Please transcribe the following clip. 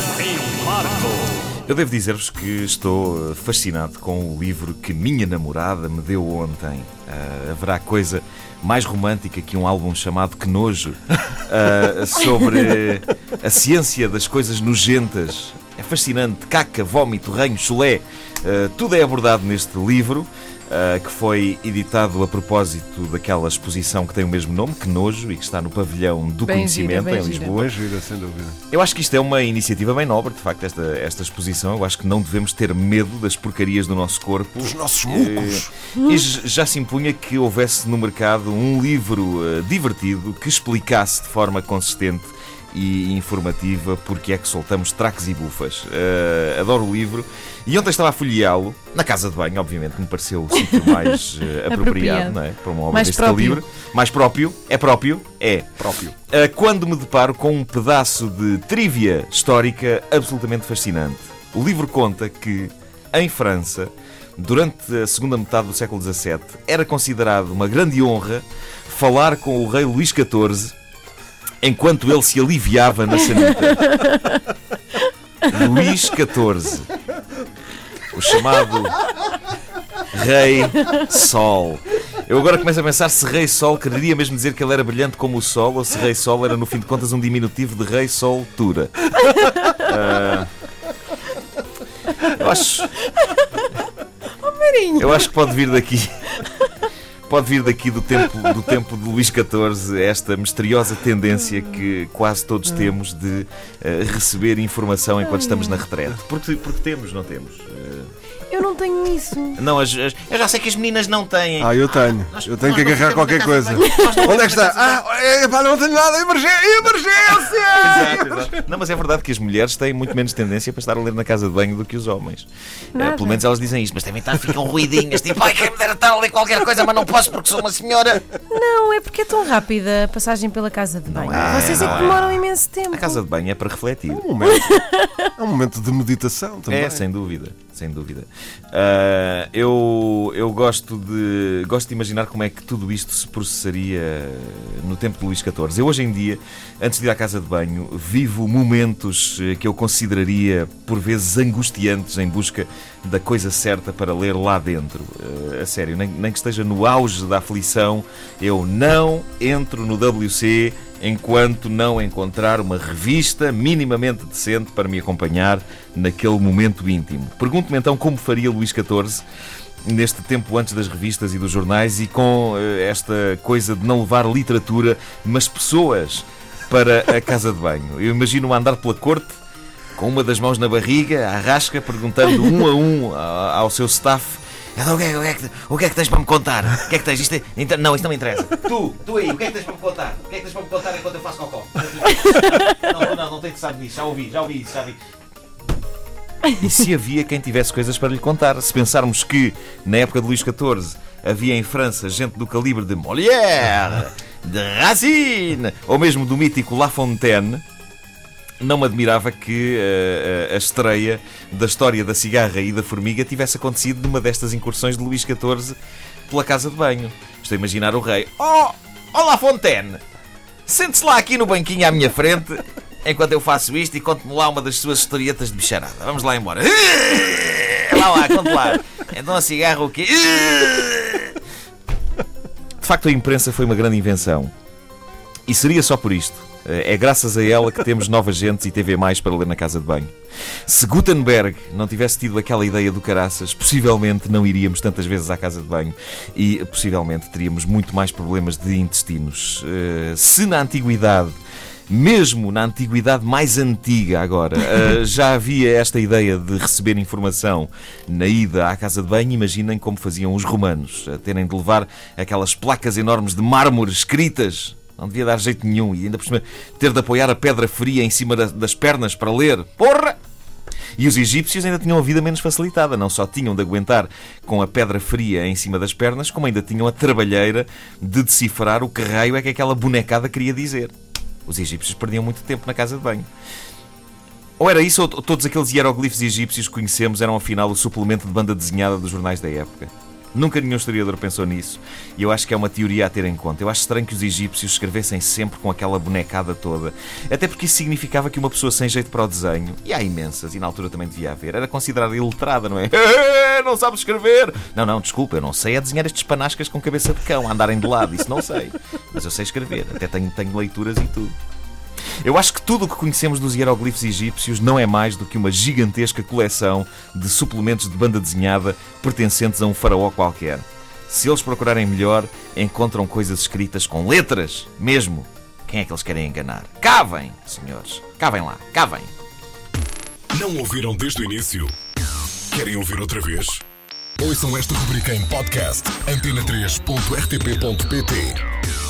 Vida em Marco. Eu devo dizer-vos que estou eh, fascinado com o livro que minha namorada me deu ontem. Uh, haverá coisa mais romântica que um álbum chamado Que Nojo uh, sobre a ciência das coisas nojentas. É fascinante. Caca, vómito, ranho, chulé. Uh, tudo é abordado neste livro uh, que foi editado a propósito daquela exposição que tem o mesmo nome, Que Nojo, e que está no Pavilhão do Bem Conhecimento, gira, em gira. Lisboa. Boa gira, sem dúvida. Eu acho que isto é uma iniciativa bem nobre, de facto, esta, esta exposição. Eu acho que não devemos ter medo das porcarias do nosso corpo. Os nossos mucos. Eh, E já se impunha que houvesse no mercado um livro eh, divertido que explicasse de forma consistente e informativa porque é que soltamos traques e bufas. Eh, adoro o livro. E ontem estava a folheá-lo, na casa de banho, obviamente, que me pareceu o sítio mais eh, apropriado, Apropriado. não é? Para uma obra Mais deste próprio. calibre. Mais próprio. É próprio? É. Próprio. Uh, quando me deparo com um pedaço de trivia histórica absolutamente fascinante. O livro conta que, em França, durante a segunda metade do século XVII, era considerado uma grande honra falar com o rei Luís XIV enquanto ele se aliviava na sanita. Luís XIV, o chamado Rei Sol. Eu agora começo a pensar se Rei Sol quereria mesmo dizer que ele era brilhante como o Sol ou se Rei Sol era, no fim de contas, um diminutivo de Rei Sol Tura. Ah, eu acho. Eu acho que pode vir daqui. Pode vir daqui do tempo, do tempo de Luís XIV esta misteriosa tendência que quase todos temos de eh, receber informação enquanto estamos na retrete. Porque, porque temos, não temos. Eh, Eu não tenho isso. não, as, as- eu já sei que as meninas não têm. Ah, eu tenho. Eu tenho que agarrar qualquer coisa. Onde é que está? Ah, é, pá, não tenho nada. Emergência! Emergência! Exato, exato. Não, mas é verdade que as mulheres têm muito menos tendência para estar a ler na casa de banho do que os homens. Nada. pelo menos elas dizem isto, mas também tá, ficam ruidinhas, tipo, ai, quem me dera estar a ler qualquer coisa, mas não posso porque sou uma senhora. Não, é porque é tão rápida a passagem pela casa de banho. é, Vocês é não que é. demoram imenso tempo. A casa de banho é para refletir. Um momento. É um momento de meditação também. É, sem dúvida, sem dúvida. Ah, eu, eu gosto de gosto de imaginar como é que tudo isto se processaria no tempo de Luís XIV. Eu hoje em dia, antes de ir à casa de banho, vivo momentos eh, que eu consideraria por vezes angustiantes em busca da coisa certa para ler lá dentro. Eh, a sério, nem, nem que esteja no auge da aflição, eu não entro no WC enquanto não encontrar uma revista minimamente decente para me acompanhar naquele momento íntimo. Pergunto-me então como faria Luís XIV neste tempo antes das revistas e dos jornais e com eh, esta coisa de não levar literatura, mas pessoas para a casa de banho. Eu imagino-me a andar pela corte com uma das mãos na barriga, à rasca, perguntando um a um ao seu staff "Então, o que, é, o, que é que, o que é que tens para me contar? O que é que tens? Isto é- então- não, isto não me interessa. Tu, tu aí, o que é que tens para me contar? O que é que tens para me contar enquanto eu faço cocó? Não, não, não, não tenho que saber disso. Já ouvi, já ouvi isso, já vi. E se havia quem tivesse coisas para lhe contar? Se pensarmos que, na época de Luís XIV, havia em França gente do calibre de Molière, de Racine, ou mesmo do mítico La Fontaine, não me admirava que eh, a estreia da história da cigarra e da formiga tivesse acontecido numa destas incursões de Luís XIV pela casa de banho. Estou a imaginar o rei. Oh, olá Fontaine! Sente-se lá aqui no banquinho à minha frente enquanto eu faço isto e conte-me lá uma das suas historietas de bicharada. Vamos lá embora. Lá lá, conte lá. Então a cigarra o quê? De facto, a imprensa foi uma grande invenção. E seria só por isto. É graças a ela que temos novas gentes e TV mais para ler na casa de banho. Se Gutenberg não tivesse tido aquela ideia do caraças, possivelmente não iríamos tantas vezes à casa de banho e possivelmente teríamos muito mais problemas de intestinos. Eh, Se na antiguidade, mesmo na antiguidade mais antiga agora, eh, já havia esta ideia de receber informação na ida à casa de banho, imaginem como faziam os romanos, a terem de levar aquelas placas enormes de mármore escritas não devia dar jeito nenhum e ainda por cima ter de apoiar a pedra fria em cima da- das pernas para ler. Porra! E os egípcios ainda tinham a vida menos facilitada. Não só tinham de aguentar com a pedra fria em cima das pernas, como ainda tinham a trabalheira de decifrar o que raio é que aquela bonecada queria dizer. Os egípcios perdiam muito tempo na casa de banho. Ou era isso, ou todos aqueles hieroglifos egípcios que conhecemos eram afinal o suplemento de banda desenhada dos jornais da época. Nunca nenhum historiador pensou nisso e eu acho que é uma teoria a ter em conta. Eu acho estranho que os egípcios escrevessem sempre com aquela bonecada toda, até porque isso significava que uma pessoa sem jeito para o desenho, e há imensas, e na altura também devia haver, era considerada iletrada, não é? Não sabes escrever! Não, não, desculpa, eu não sei é desenhar estes panascas com cabeça de cão, a andarem de lado, isso não sei. Mas eu sei escrever, até tenho, tenho leituras e tudo. Eu acho que tudo o que conhecemos dos hieroglifos egípcios não é mais do que uma gigantesca coleção de suplementos de banda desenhada pertencentes a um faraó qualquer. Se eles procurarem melhor, encontram coisas escritas com letras, mesmo. Quem é que eles querem enganar? Cavem, senhores. Cavem lá, cavem. Não ouviram desde o início? Querem ouvir outra vez? Ouçam esta rubrica em podcast antena3.rtp.pt